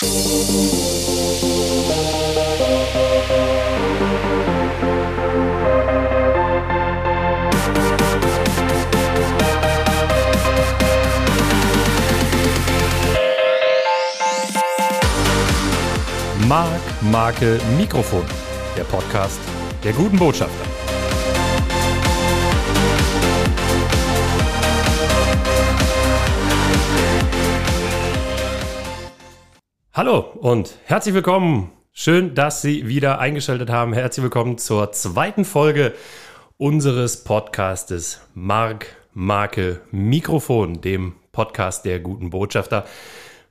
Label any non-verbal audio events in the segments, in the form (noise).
Mark, Marke, Mikrofon. Der Podcast der guten Botschafter. Hallo und herzlich willkommen. Schön, dass Sie wieder eingeschaltet haben. Herzlich willkommen zur zweiten Folge unseres Podcastes Mark, Marke, Mikrofon, dem Podcast der guten Botschafter.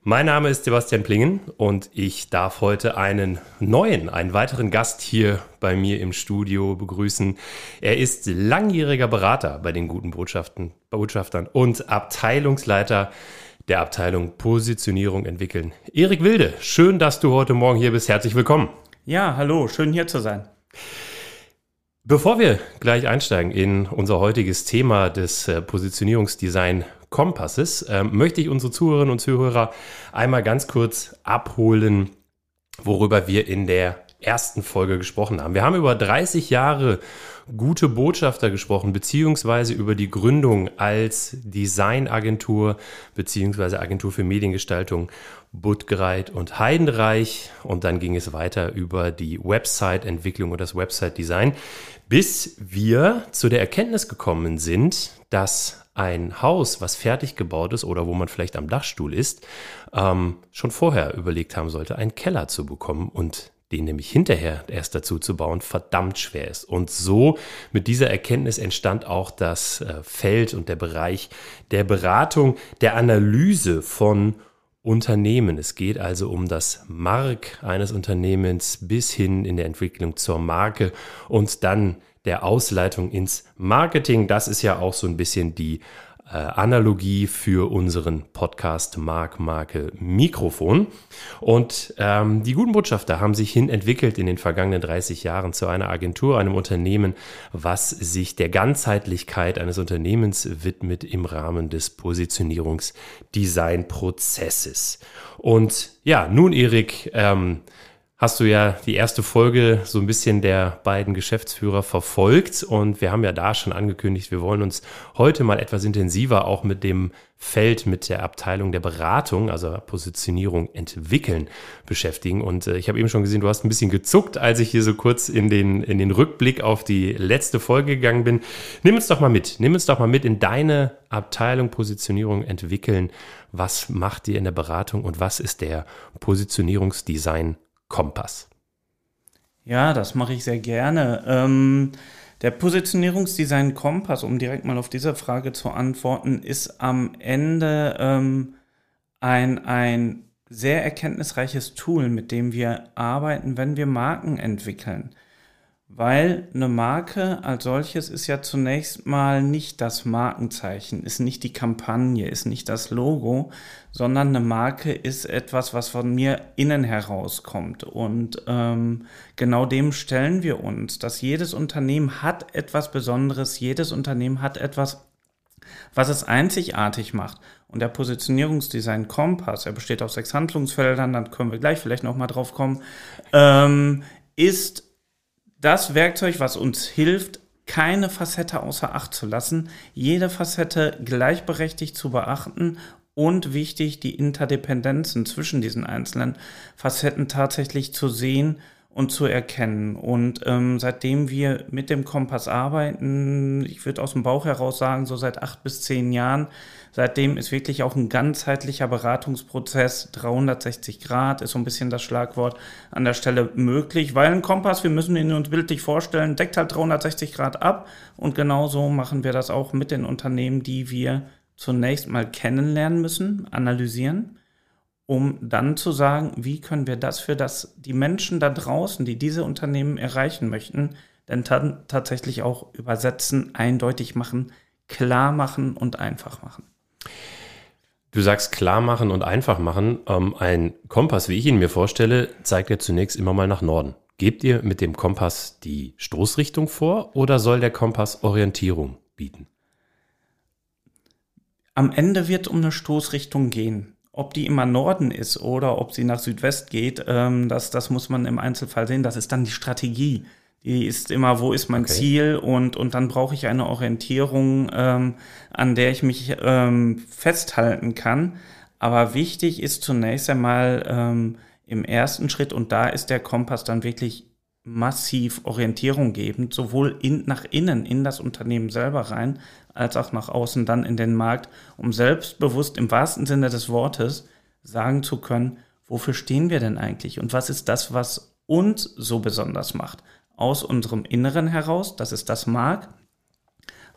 Mein Name ist Sebastian Plingen und ich darf heute einen neuen, einen weiteren Gast hier bei mir im Studio begrüßen. Er ist langjähriger Berater bei den guten Botschaften, Botschaftern und Abteilungsleiter der Abteilung Positionierung entwickeln. Erik Wilde, schön, dass du heute Morgen hier bist. Herzlich willkommen. Ja, hallo, schön hier zu sein. Bevor wir gleich einsteigen in unser heutiges Thema des äh, Positionierungsdesign Kompasses ähm, möchte ich unsere Zuhörerinnen und Zuhörer einmal ganz kurz abholen, worüber wir in der ersten Folge gesprochen haben. Wir haben über 30 Jahre gute Botschafter gesprochen, beziehungsweise über die Gründung als Designagentur, beziehungsweise Agentur für Mediengestaltung Buttgereit und Heidenreich. Und dann ging es weiter über die Website-Entwicklung und das Website-Design, bis wir zu der Erkenntnis gekommen sind, dass ein Haus, was fertig gebaut ist oder wo man vielleicht am Dachstuhl ist, ähm, schon vorher überlegt haben sollte, einen Keller zu bekommen und den nämlich hinterher erst dazu zu bauen, verdammt schwer ist. Und so mit dieser Erkenntnis entstand auch das äh, Feld und der Bereich der Beratung, der Analyse von Unternehmen. Es geht also um das Mark eines Unternehmens bis hin in der Entwicklung zur Marke und dann der Ausleitung ins Marketing. Das ist ja auch so ein bisschen die Analogie für unseren Podcast Mark Marke Mikrofon. Und ähm, die guten Botschafter haben sich hin entwickelt in den vergangenen 30 Jahren zu einer Agentur, einem Unternehmen, was sich der Ganzheitlichkeit eines Unternehmens widmet im Rahmen des Positionierungsdesign-Prozesses. Und ja, nun Erik, ähm, hast du ja die erste Folge so ein bisschen der beiden Geschäftsführer verfolgt und wir haben ja da schon angekündigt, wir wollen uns heute mal etwas intensiver auch mit dem Feld, mit der Abteilung der Beratung, also Positionierung entwickeln beschäftigen. Und äh, ich habe eben schon gesehen, du hast ein bisschen gezuckt, als ich hier so kurz in den, in den Rückblick auf die letzte Folge gegangen bin. Nimm uns doch mal mit, nimm uns doch mal mit in deine Abteilung Positionierung entwickeln. Was macht ihr in der Beratung und was ist der Positionierungsdesign Kompass? Ja, das mache ich sehr gerne. Ähm, der Positionierungsdesign Kompass, um direkt mal auf diese Frage zu antworten, ist am Ende ähm, ein, ein sehr erkenntnisreiches Tool, mit dem wir arbeiten, wenn wir Marken entwickeln. Weil eine Marke als solches ist ja zunächst mal nicht das Markenzeichen, ist nicht die Kampagne, ist nicht das Logo, sondern eine Marke ist etwas, was von mir innen herauskommt. Und ähm, genau dem stellen wir uns, dass jedes Unternehmen hat etwas Besonderes, jedes Unternehmen hat etwas, was es einzigartig macht. Und der Positionierungsdesign Kompass, er besteht aus sechs Handlungsfeldern, dann können wir gleich vielleicht nochmal drauf kommen, ähm, ist das Werkzeug, was uns hilft, keine Facette außer Acht zu lassen, jede Facette gleichberechtigt zu beachten und wichtig, die Interdependenzen zwischen diesen einzelnen Facetten tatsächlich zu sehen und zu erkennen. Und ähm, seitdem wir mit dem Kompass arbeiten, ich würde aus dem Bauch heraus sagen, so seit acht bis zehn Jahren, seitdem ist wirklich auch ein ganzheitlicher Beratungsprozess, 360 Grad ist so ein bisschen das Schlagwort an der Stelle möglich, weil ein Kompass, wir müssen ihn uns bildlich vorstellen, deckt halt 360 Grad ab und genauso machen wir das auch mit den Unternehmen, die wir zunächst mal kennenlernen müssen, analysieren um dann zu sagen, wie können wir das für das, die Menschen da draußen, die diese Unternehmen erreichen möchten, denn tatsächlich auch übersetzen, eindeutig machen, klar machen und einfach machen. Du sagst klar machen und einfach machen. Ähm, ein Kompass, wie ich ihn mir vorstelle, zeigt ja zunächst immer mal nach Norden. Gebt ihr mit dem Kompass die Stoßrichtung vor oder soll der Kompass Orientierung bieten? Am Ende wird um eine Stoßrichtung gehen. ob die immer Norden ist oder ob sie nach Südwest geht, ähm, das, das muss man im Einzelfall sehen. Das ist dann die Strategie. Die ist immer, wo ist mein okay. Ziel und, und dann brauche ich eine Orientierung, ähm, an der ich mich ähm, festhalten kann. Aber wichtig ist zunächst einmal ähm, im ersten Schritt, und da ist der Kompass dann wirklich massiv Orientierung gebend, sowohl in, nach innen in das Unternehmen selber rein, als auch nach außen dann in den Markt, um selbstbewusst im wahrsten Sinne des Wortes sagen zu können, wofür stehen wir denn eigentlich und was ist das, was uns so besonders macht. Aus unserem Inneren heraus, das ist das Markt,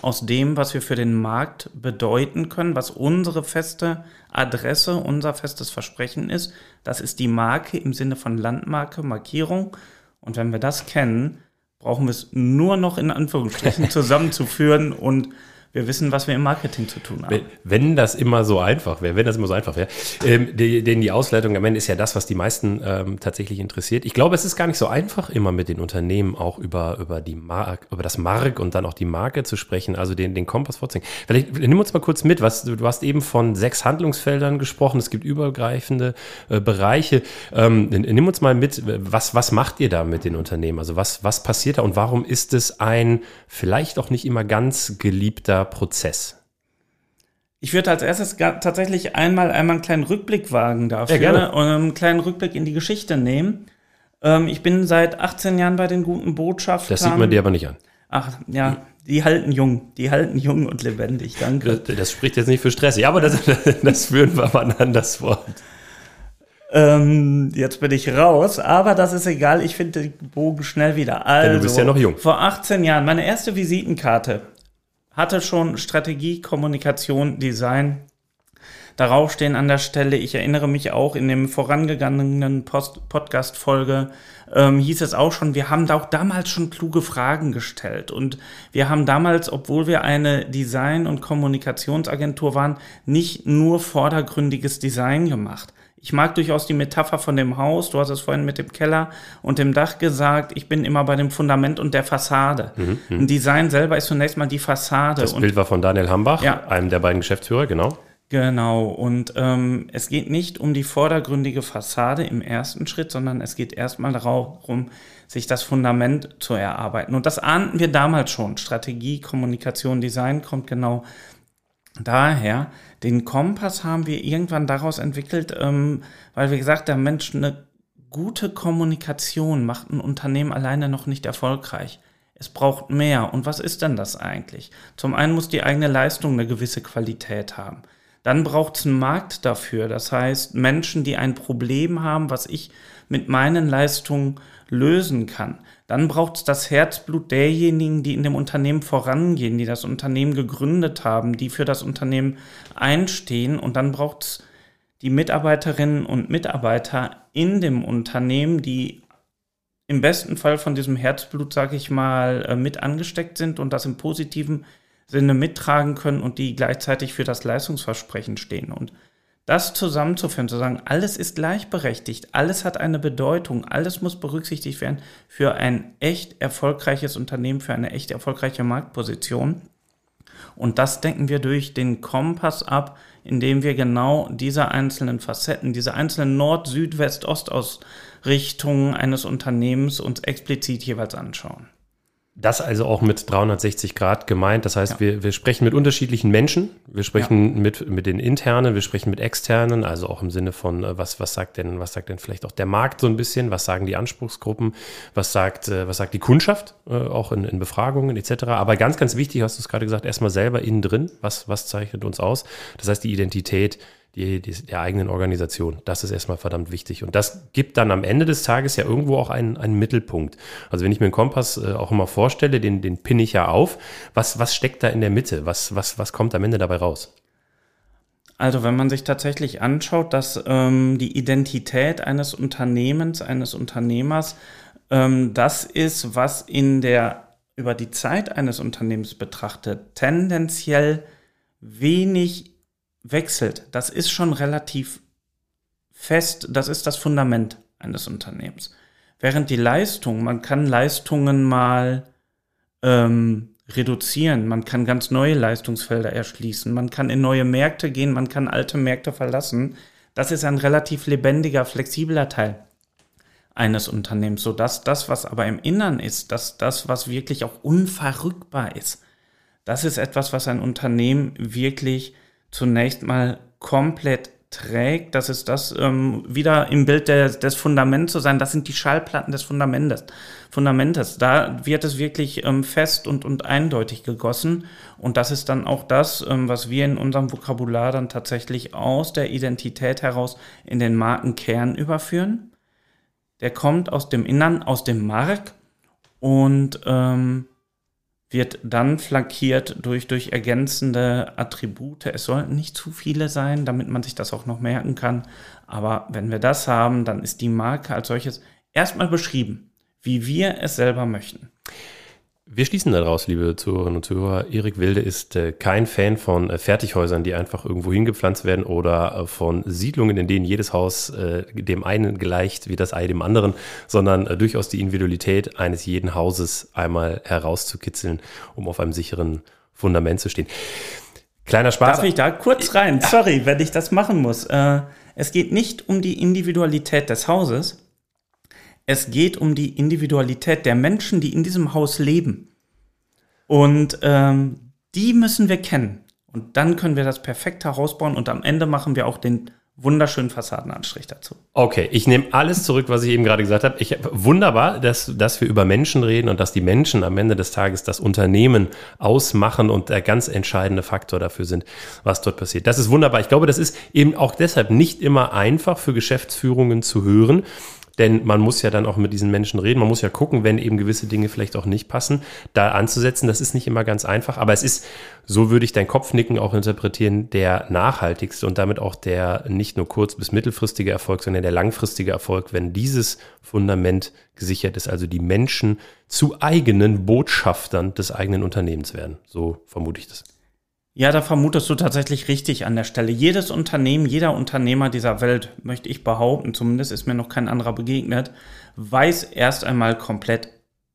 aus dem, was wir für den Markt bedeuten können, was unsere feste Adresse, unser festes Versprechen ist. Das ist die Marke im Sinne von Landmarke, Markierung. Und wenn wir das kennen, brauchen wir es nur noch in Anführungsstrichen (laughs) zusammenzuführen und wir wissen, was wir im Marketing zu tun haben. Wenn das immer so einfach wäre, wenn das immer so einfach wäre. Ähm, denn die Ausleitung am Ende ist ja das, was die meisten ähm, tatsächlich interessiert. Ich glaube, es ist gar nicht so einfach, immer mit den Unternehmen auch über, über, die Mark, über das Mark und dann auch die Marke zu sprechen, also den, den Kompass vorzeigen. Vielleicht nimm uns mal kurz mit, was du hast eben von sechs Handlungsfeldern gesprochen, es gibt übergreifende äh, Bereiche. Ähm, nimm uns mal mit, was, was macht ihr da mit den Unternehmen? Also was, was passiert da und warum ist es ein vielleicht auch nicht immer ganz geliebter Prozess? Ich würde als erstes tatsächlich einmal einmal einen kleinen Rückblick wagen dafür ja, gerne. und einen kleinen Rückblick in die Geschichte nehmen. Ähm, ich bin seit 18 Jahren bei den guten Botschaftern. Das sieht man dir aber nicht an. Ach, ja, die halten jung, die halten jung und lebendig, danke. Das, das spricht jetzt nicht für Stress, ja, aber das, (laughs) das führen wir mal an das Wort. Ähm, jetzt bin ich raus, aber das ist egal, ich finde den Bogen schnell wieder. Also, Denn du bist ja noch jung. Vor 18 Jahren, meine erste Visitenkarte hatte schon Strategie, Kommunikation, Design. Darauf stehen an der Stelle, ich erinnere mich auch in dem vorangegangenen Podcast-Folge, ähm, hieß es auch schon, wir haben auch damals schon kluge Fragen gestellt. Und wir haben damals, obwohl wir eine Design- und Kommunikationsagentur waren, nicht nur vordergründiges Design gemacht. Ich mag durchaus die Metapher von dem Haus. Du hast es vorhin mit dem Keller und dem Dach gesagt. Ich bin immer bei dem Fundament und der Fassade. Mhm, mhm. Ein Design selber ist zunächst mal die Fassade. Das Bild war von Daniel Hambach, ja. einem der beiden Geschäftsführer, genau. Genau. Und ähm, es geht nicht um die vordergründige Fassade im ersten Schritt, sondern es geht erstmal darum, sich das Fundament zu erarbeiten. Und das ahnten wir damals schon. Strategie, Kommunikation, Design kommt genau daher. Den Kompass haben wir irgendwann daraus entwickelt, ähm, weil wir gesagt haben, Mensch, eine gute Kommunikation macht ein Unternehmen alleine noch nicht erfolgreich. Es braucht mehr. Und was ist denn das eigentlich? Zum einen muss die eigene Leistung eine gewisse Qualität haben. Dann braucht es einen Markt dafür. Das heißt, Menschen, die ein Problem haben, was ich mit meinen Leistungen lösen kann. Dann braucht es das Herzblut derjenigen, die in dem Unternehmen vorangehen, die das Unternehmen gegründet haben, die für das Unternehmen einstehen. Und dann braucht es die Mitarbeiterinnen und Mitarbeiter in dem Unternehmen, die im besten Fall von diesem Herzblut, sage ich mal, äh, mit angesteckt sind und das im positiven Sinne mittragen können und die gleichzeitig für das Leistungsversprechen stehen. Und das zusammenzuführen, zu sagen, alles ist gleichberechtigt, alles hat eine Bedeutung, alles muss berücksichtigt werden für ein echt erfolgreiches Unternehmen, für eine echt erfolgreiche Marktposition. Und das denken wir durch den Kompass ab, indem wir genau diese einzelnen Facetten, diese einzelnen Nord-, Süd-, West-, Ostausrichtungen eines Unternehmens uns explizit jeweils anschauen. Das also auch mit 360 Grad gemeint. Das heißt, ja. wir, wir sprechen mit unterschiedlichen Menschen. Wir sprechen ja. mit, mit den internen, wir sprechen mit externen, also auch im Sinne von, äh, was, was sagt denn, was sagt denn vielleicht auch der Markt so ein bisschen? Was sagen die Anspruchsgruppen? Was sagt, äh, was sagt die Kundschaft? Äh, auch in, in Befragungen etc. Aber ganz, ganz wichtig, hast du es gerade gesagt, erstmal selber innen drin. Was, was zeichnet uns aus? Das heißt, die Identität, die, die, der eigenen Organisation. Das ist erstmal verdammt wichtig. Und das gibt dann am Ende des Tages ja irgendwo auch einen, einen Mittelpunkt. Also wenn ich mir einen Kompass äh, auch immer vorstelle, den, den pinne ich ja auf. Was, was steckt da in der Mitte? Was, was, was kommt am Ende dabei raus? Also wenn man sich tatsächlich anschaut, dass ähm, die Identität eines Unternehmens, eines Unternehmers, ähm, das ist, was in der über die Zeit eines Unternehmens betrachtet, tendenziell wenig wechselt, das ist schon relativ fest, das ist das Fundament eines Unternehmens. Während die Leistung, man kann Leistungen mal ähm, reduzieren, man kann ganz neue Leistungsfelder erschließen, man kann in neue Märkte gehen, man kann alte Märkte verlassen. Das ist ein relativ lebendiger, flexibler Teil eines Unternehmens, sodass das, was aber im Innern ist, dass das, was wirklich auch unverrückbar ist, das ist etwas, was ein Unternehmen wirklich zunächst mal komplett trägt. Das ist das ähm, wieder im Bild des, des Fundaments zu sein. Das sind die Schallplatten des Fundamentes. Fundamentes. Da wird es wirklich ähm, fest und, und eindeutig gegossen. Und das ist dann auch das, ähm, was wir in unserem Vokabular dann tatsächlich aus der Identität heraus in den Markenkern überführen. Der kommt aus dem Innern, aus dem Mark und ähm, wird dann flankiert durch, durch ergänzende Attribute. Es sollten nicht zu viele sein, damit man sich das auch noch merken kann. Aber wenn wir das haben, dann ist die Marke als solches erstmal beschrieben, wie wir es selber möchten. Wir schließen daraus, liebe Zuhörerinnen und Zuhörer. Erik Wilde ist äh, kein Fan von äh, Fertighäusern, die einfach irgendwo hingepflanzt werden oder äh, von Siedlungen, in denen jedes Haus äh, dem einen gleicht wie das Ei dem anderen, sondern äh, durchaus die Individualität eines jeden Hauses einmal herauszukitzeln, um auf einem sicheren Fundament zu stehen. Kleiner Spaß. Darf ich da kurz rein? Sorry, wenn ich das machen muss. Äh, es geht nicht um die Individualität des Hauses, es geht um die Individualität der Menschen, die in diesem Haus leben. Und ähm, die müssen wir kennen. Und dann können wir das perfekt herausbauen und am Ende machen wir auch den wunderschönen Fassadenanstrich dazu. Okay, ich nehme alles zurück, was ich eben gerade gesagt habe. Ich, wunderbar, dass, dass wir über Menschen reden und dass die Menschen am Ende des Tages das Unternehmen ausmachen und der ganz entscheidende Faktor dafür sind, was dort passiert. Das ist wunderbar. Ich glaube, das ist eben auch deshalb nicht immer einfach für Geschäftsführungen zu hören, denn man muss ja dann auch mit diesen Menschen reden. Man muss ja gucken, wenn eben gewisse Dinge vielleicht auch nicht passen, da anzusetzen. Das ist nicht immer ganz einfach, aber es ist, so würde ich dein Kopfnicken auch interpretieren, der nachhaltigste und damit auch der nicht nur kurz- bis mittelfristige Erfolg, sondern der langfristige Erfolg, wenn dieses Fundament gesichert ist, also die Menschen zu eigenen Botschaftern des eigenen Unternehmens werden. So vermute ich das. Ja, da vermutest du tatsächlich richtig an der Stelle. Jedes Unternehmen, jeder Unternehmer dieser Welt, möchte ich behaupten, zumindest ist mir noch kein anderer begegnet, weiß erst einmal komplett,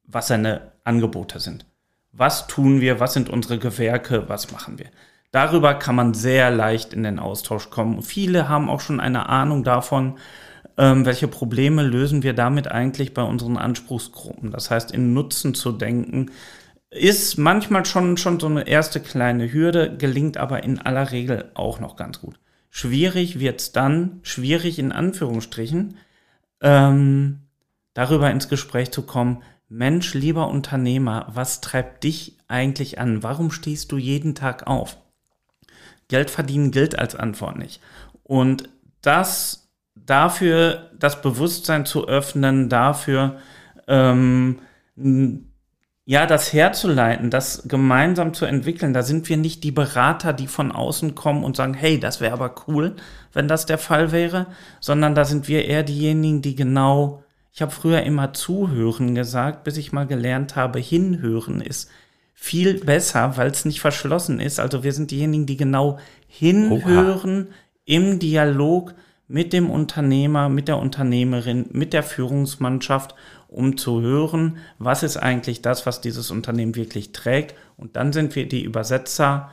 was seine Angebote sind. Was tun wir, was sind unsere Gewerke, was machen wir. Darüber kann man sehr leicht in den Austausch kommen. Viele haben auch schon eine Ahnung davon, ähm, welche Probleme lösen wir damit eigentlich bei unseren Anspruchsgruppen. Das heißt, in Nutzen zu denken, ist manchmal schon, schon so eine erste kleine Hürde, gelingt aber in aller Regel auch noch ganz gut. Schwierig wird es dann, schwierig in Anführungsstrichen, ähm, darüber ins Gespräch zu kommen, Mensch, lieber Unternehmer, was treibt dich eigentlich an? Warum stehst du jeden Tag auf? Geld verdienen gilt als Antwort nicht. Und das dafür, das Bewusstsein zu öffnen, dafür ähm, ja, das herzuleiten, das gemeinsam zu entwickeln, da sind wir nicht die Berater, die von außen kommen und sagen, hey, das wäre aber cool, wenn das der Fall wäre, sondern da sind wir eher diejenigen, die genau, ich habe früher immer zuhören gesagt, bis ich mal gelernt habe, hinhören ist viel besser, weil es nicht verschlossen ist. Also wir sind diejenigen, die genau hinhören Oha. im Dialog mit dem Unternehmer, mit der Unternehmerin, mit der Führungsmannschaft um zu hören, was ist eigentlich das, was dieses Unternehmen wirklich trägt. Und dann sind wir die Übersetzer,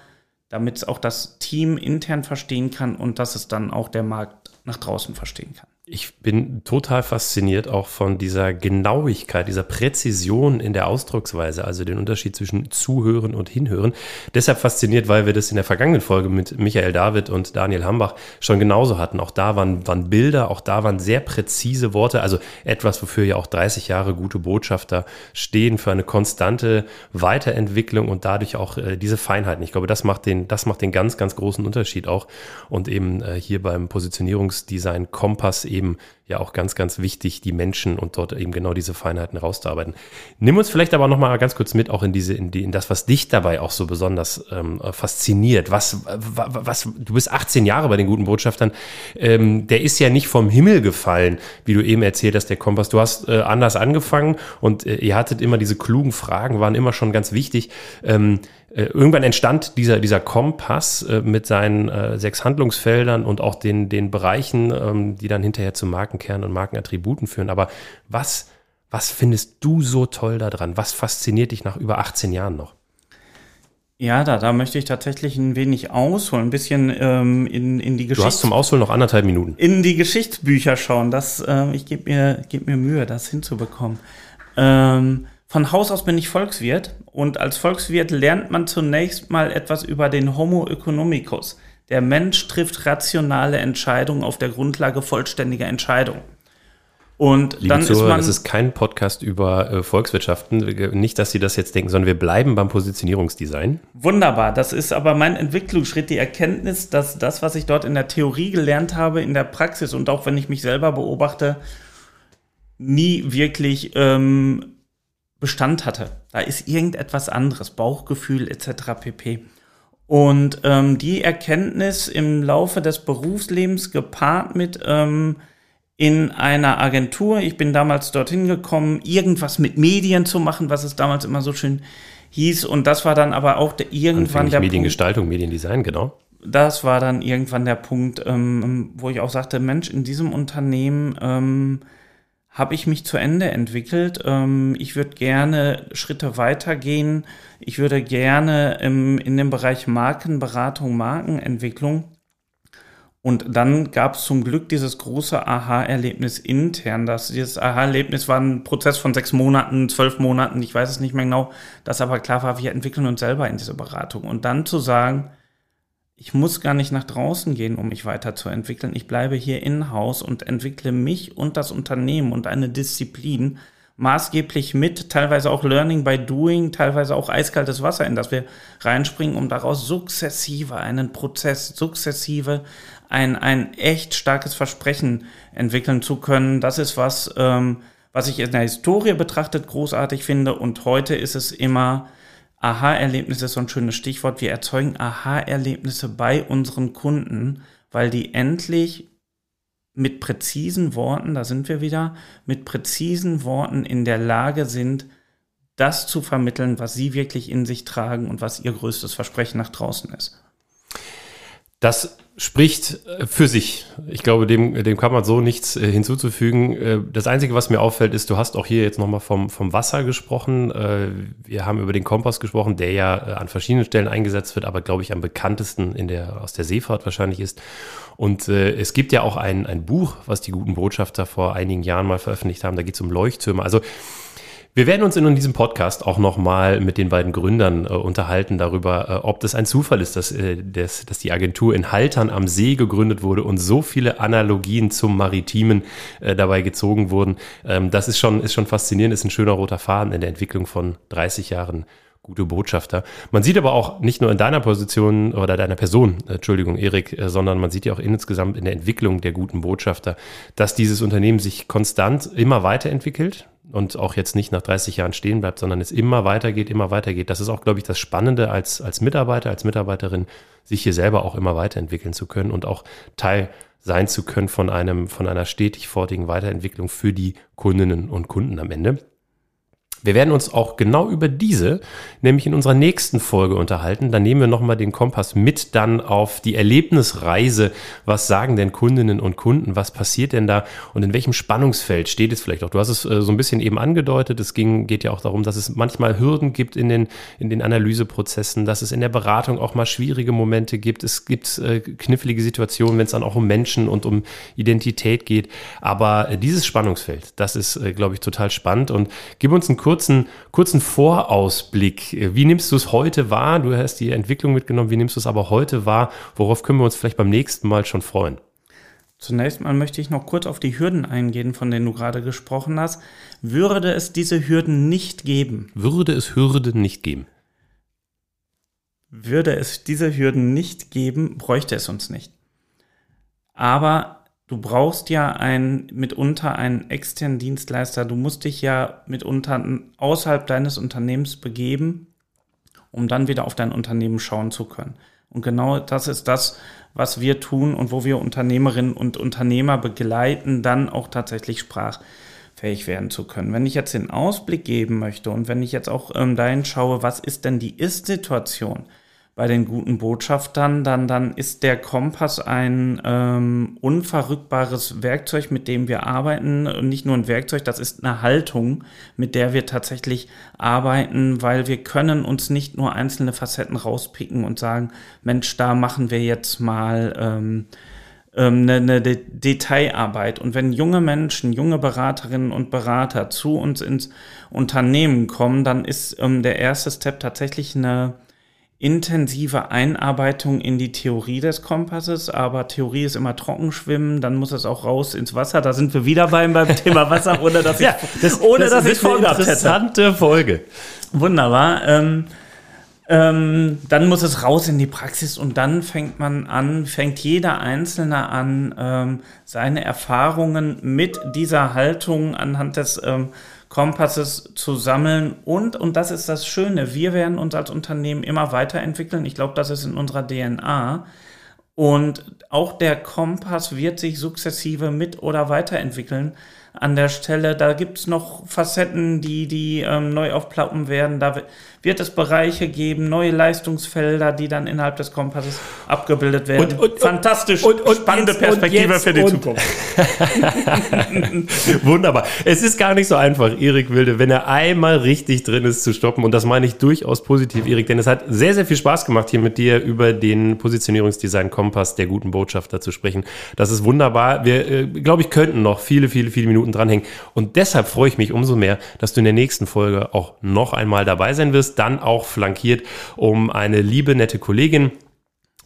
damit es auch das Team intern verstehen kann und dass es dann auch der Markt nach draußen verstehen kann ich bin total fasziniert auch von dieser Genauigkeit, dieser Präzision in der Ausdrucksweise, also den Unterschied zwischen Zuhören und Hinhören. Deshalb fasziniert, weil wir das in der vergangenen Folge mit Michael David und Daniel Hambach schon genauso hatten. Auch da waren, waren Bilder, auch da waren sehr präzise Worte, also etwas, wofür ja auch 30 Jahre gute Botschafter stehen, für eine konstante Weiterentwicklung und dadurch auch äh, diese Feinheiten. Ich glaube, das macht den, das macht den ganz, ganz großen Unterschied auch. Und eben äh, hier beim Positionierungsdesign Kompass eben ja auch ganz, ganz wichtig, die Menschen und dort eben genau diese Feinheiten rauszuarbeiten. Nimm uns vielleicht aber noch mal ganz kurz mit auch in diese, in, die, in das, was dich dabei auch so besonders ähm, fasziniert. Was, was, du bist 18 Jahre bei den guten Botschaftern. Ähm, der ist ja nicht vom Himmel gefallen, wie du eben erzählt hast, der Kompass. Du hast äh, anders angefangen und äh, ihr hattet immer diese klugen Fragen, waren immer schon ganz wichtig. Ähm, äh, irgendwann entstand dieser, dieser Kompass äh, mit seinen äh, sechs Handlungsfeldern und auch den, den Bereichen, ähm, die dann hinterher zu Markenkern und Markenattributen führen. Aber was, was findest du so toll daran? Was fasziniert dich nach über 18 Jahren noch? Ja, da, da möchte ich tatsächlich ein wenig ausholen, ein bisschen ähm, in, in die Geschichte. Du hast zum Ausholen noch anderthalb Minuten. In die Geschichtsbücher schauen. Das, äh, ich gebe mir, geb mir Mühe, das hinzubekommen. Ähm, von Haus aus bin ich Volkswirt und als Volkswirt lernt man zunächst mal etwas über den Homo economicus. Der Mensch trifft rationale Entscheidungen auf der Grundlage vollständiger Entscheidungen. Und Liebe dann Zuhörer, ist man. Das ist kein Podcast über äh, Volkswirtschaften. Nicht, dass Sie das jetzt denken, sondern wir bleiben beim Positionierungsdesign. Wunderbar. Das ist aber mein Entwicklungsschritt, die Erkenntnis, dass das, was ich dort in der Theorie gelernt habe, in der Praxis und auch wenn ich mich selber beobachte, nie wirklich ähm, Bestand hatte. Da ist irgendetwas anderes, Bauchgefühl etc. pp. Und ähm, die Erkenntnis im Laufe des Berufslebens gepaart mit ähm, in einer Agentur. Ich bin damals dorthin gekommen, irgendwas mit Medien zu machen, was es damals immer so schön hieß. Und das war dann aber auch der, irgendwann der Mediengestaltung, Punkt, Mediendesign, genau. Das war dann irgendwann der Punkt, ähm, wo ich auch sagte, Mensch, in diesem Unternehmen ähm, habe ich mich zu Ende entwickelt. Ähm, ich würde gerne Schritte weitergehen. Ich würde gerne im, in dem Bereich Markenberatung, Markenentwicklung und dann gab es zum Glück dieses große Aha-Erlebnis intern. Das, dieses Aha-Erlebnis war ein Prozess von sechs Monaten, zwölf Monaten, ich weiß es nicht mehr genau, dass aber klar war, wir entwickeln uns selber in diese Beratung. Und dann zu sagen, ich muss gar nicht nach draußen gehen, um mich weiterzuentwickeln. Ich bleibe hier in-house und entwickle mich und das Unternehmen und eine Disziplin maßgeblich mit, teilweise auch Learning by Doing, teilweise auch eiskaltes Wasser, in das wir reinspringen, um daraus sukzessive einen Prozess, sukzessive ein, ein echt starkes Versprechen entwickeln zu können. Das ist was, ähm, was ich in der Historie betrachtet großartig finde. Und heute ist es immer, Aha-Erlebnisse ist so ein schönes Stichwort. Wir erzeugen Aha-Erlebnisse bei unseren Kunden, weil die endlich mit präzisen Worten, da sind wir wieder, mit präzisen Worten in der Lage sind, das zu vermitteln, was sie wirklich in sich tragen und was ihr größtes Versprechen nach draußen ist. Das spricht äh, für sich. Ich glaube, dem, dem kann man so nichts äh, hinzuzufügen. Äh, das Einzige, was mir auffällt, ist, du hast auch hier jetzt nochmal vom, vom Wasser gesprochen. Wir haben über den Kompass gesprochen, der ja an verschiedenen Stellen eingesetzt wird, aber glaube ich am bekanntesten in der, aus der Seefahrt wahrscheinlich ist. Und es gibt ja auch ein, ein Buch, was die guten Botschafter vor einigen Jahren mal veröffentlicht haben. Da geht es um Leuchttürme. Also wir werden uns in diesem Podcast auch nochmal mit den beiden Gründern äh, unterhalten darüber, äh, ob das ein Zufall ist, dass, äh, dass, dass die Agentur in Haltern am See gegründet wurde und so viele Analogien zum Maritimen äh, dabei gezogen wurden. Ähm, das ist schon, ist schon faszinierend, ist ein schöner roter Faden in der Entwicklung von 30 Jahren gute Botschafter. Man sieht aber auch nicht nur in deiner Position oder deiner Person, äh, Entschuldigung, Erik, äh, sondern man sieht ja auch insgesamt in der Entwicklung der guten Botschafter, dass dieses Unternehmen sich konstant immer weiterentwickelt und auch jetzt nicht nach 30 Jahren stehen bleibt, sondern es immer weitergeht, immer weitergeht. Das ist auch, glaube ich, das Spannende als, als Mitarbeiter, als Mitarbeiterin, sich hier selber auch immer weiterentwickeln zu können und auch Teil sein zu können von einem, von einer stetig fortigen Weiterentwicklung für die Kundinnen und Kunden am Ende. Wir werden uns auch genau über diese, nämlich in unserer nächsten Folge unterhalten. Dann nehmen wir nochmal den Kompass mit dann auf die Erlebnisreise. Was sagen denn Kundinnen und Kunden? Was passiert denn da? Und in welchem Spannungsfeld steht es vielleicht auch? Du hast es äh, so ein bisschen eben angedeutet. Es ging, geht ja auch darum, dass es manchmal Hürden gibt in den, in den Analyseprozessen, dass es in der Beratung auch mal schwierige Momente gibt. Es gibt äh, knifflige Situationen, wenn es dann auch um Menschen und um Identität geht. Aber äh, dieses Spannungsfeld, das ist, glaube ich, total spannend. Und gib uns einen kurzen kurzen, kurzen Vorausblick. Wie nimmst du es heute wahr? Du hast die Entwicklung mitgenommen. Wie nimmst du es aber heute wahr? Worauf können wir uns vielleicht beim nächsten Mal schon freuen? Zunächst mal möchte ich noch kurz auf die Hürden eingehen, von denen du gerade gesprochen hast. Würde es diese Hürden nicht geben? Würde es Hürden nicht geben? Würde es diese Hürden nicht geben, bräuchte es uns nicht. Aber du brauchst ja ein, mitunter einen externen Dienstleister. Du musst dich ja mitunter außerhalb deines Unternehmens begeben, um dann wieder auf dein Unternehmen schauen zu können. Und genau das ist das, was wir tun und wo wir Unternehmerinnen und Unternehmer begleiten, dann auch tatsächlich sprachfähig werden zu können. Wenn ich jetzt den Ausblick geben möchte und wenn ich jetzt auch ähm, dahin schaue, was ist denn die Ist-Situation? Bei den guten Botschaftern, dann, dann ist der Kompass ein ähm, unverrückbares Werkzeug, mit dem wir arbeiten. Und nicht nur ein Werkzeug, das ist eine Haltung, mit der wir tatsächlich arbeiten, weil wir können uns nicht nur einzelne Facetten rauspicken und sagen, Mensch, da machen wir jetzt mal ähm, ähm eine, eine De Detailarbeit. Und wenn junge Menschen, junge Beraterinnen und Berater zu uns ins Unternehmen kommen, dann ist ähm, der erste Step tatsächlich eine intensive Einarbeitung in die Theorie des Kompasses, aber Theorie ist immer Trockenschwimmen, dann muss es auch raus ins Wasser. Da sind wir wieder beim, beim Thema Wasser, ohne dass ich, ja, das, ohne, das dass ich vorgehabt hätte. Interessante Folge. Wunderbar. Ähm, ähm, dann muss es raus in die Praxis und dann fängt man an, fängt jeder Einzelne an, ähm, seine Erfahrungen mit dieser Haltung anhand des ähm, Kompasses zu sammeln. Und, und das ist das Schöne, wir werden uns als Unternehmen immer weiterentwickeln. Ich glaube, das ist in unserer DNA. Und auch der Kompass wird sich sukzessive mit oder weiterentwickeln an der Stelle. Da gibt es noch Facetten, die, die ähm, neu aufplappen werden. Da wird es Bereiche geben, neue Leistungsfelder, die dann innerhalb des Kompasses abgebildet werden. Und, und, Fantastisch und, und spannende jetzt, Perspektive für die Zukunft. (laughs) Wunderbar. Es ist gar nicht so einfach, Erik Wilde, wenn er einmal richtig drin ist, zu stoppen. Und das meine ich durchaus positiv, Erik, denn es hat sehr, sehr viel Spaß gemacht, hier mit dir über den Positionierungsdesign Kompass der guten Botschafter zu sprechen. Das ist wunderbar. Wir, äh, glaube ich, könnten noch viele, viele, viele Minuten Minuten dranhängen. Und deshalb freue ich mich umso mehr, dass du in der nächsten Folge auch noch einmal dabei sein wirst, dann auch flankiert um eine liebe, nette Kollegin,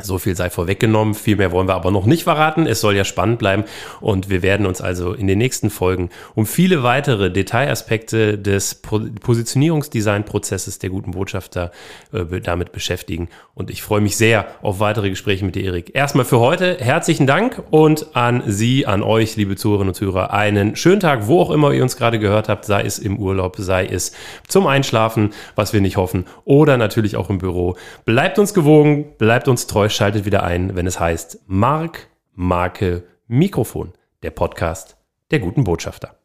so viel sei vorweggenommen, viel mehr wollen wir aber noch nicht verraten. Es soll ja spannend bleiben und wir werden uns also in den nächsten Folgen um viele weitere Detailaspekte des Positionierungsdesign-Prozesses der guten Botschafter äh, damit beschäftigen. Und ich freue mich sehr auf weitere Gespräche mit dir, Erik. Erstmal für heute herzlichen Dank und an Sie, an euch, liebe Zuhörerinnen und Zuhörer, einen schönen Tag, wo auch immer ihr uns gerade gehört habt, sei es im Urlaub, sei es zum Einschlafen, was wir nicht hoffen, oder natürlich auch im Büro. Bleibt uns gewogen, bleibt uns treu schaltet wieder ein, wenn es heißt Mark, Marke, Mikrofon, der Podcast der guten Botschafter.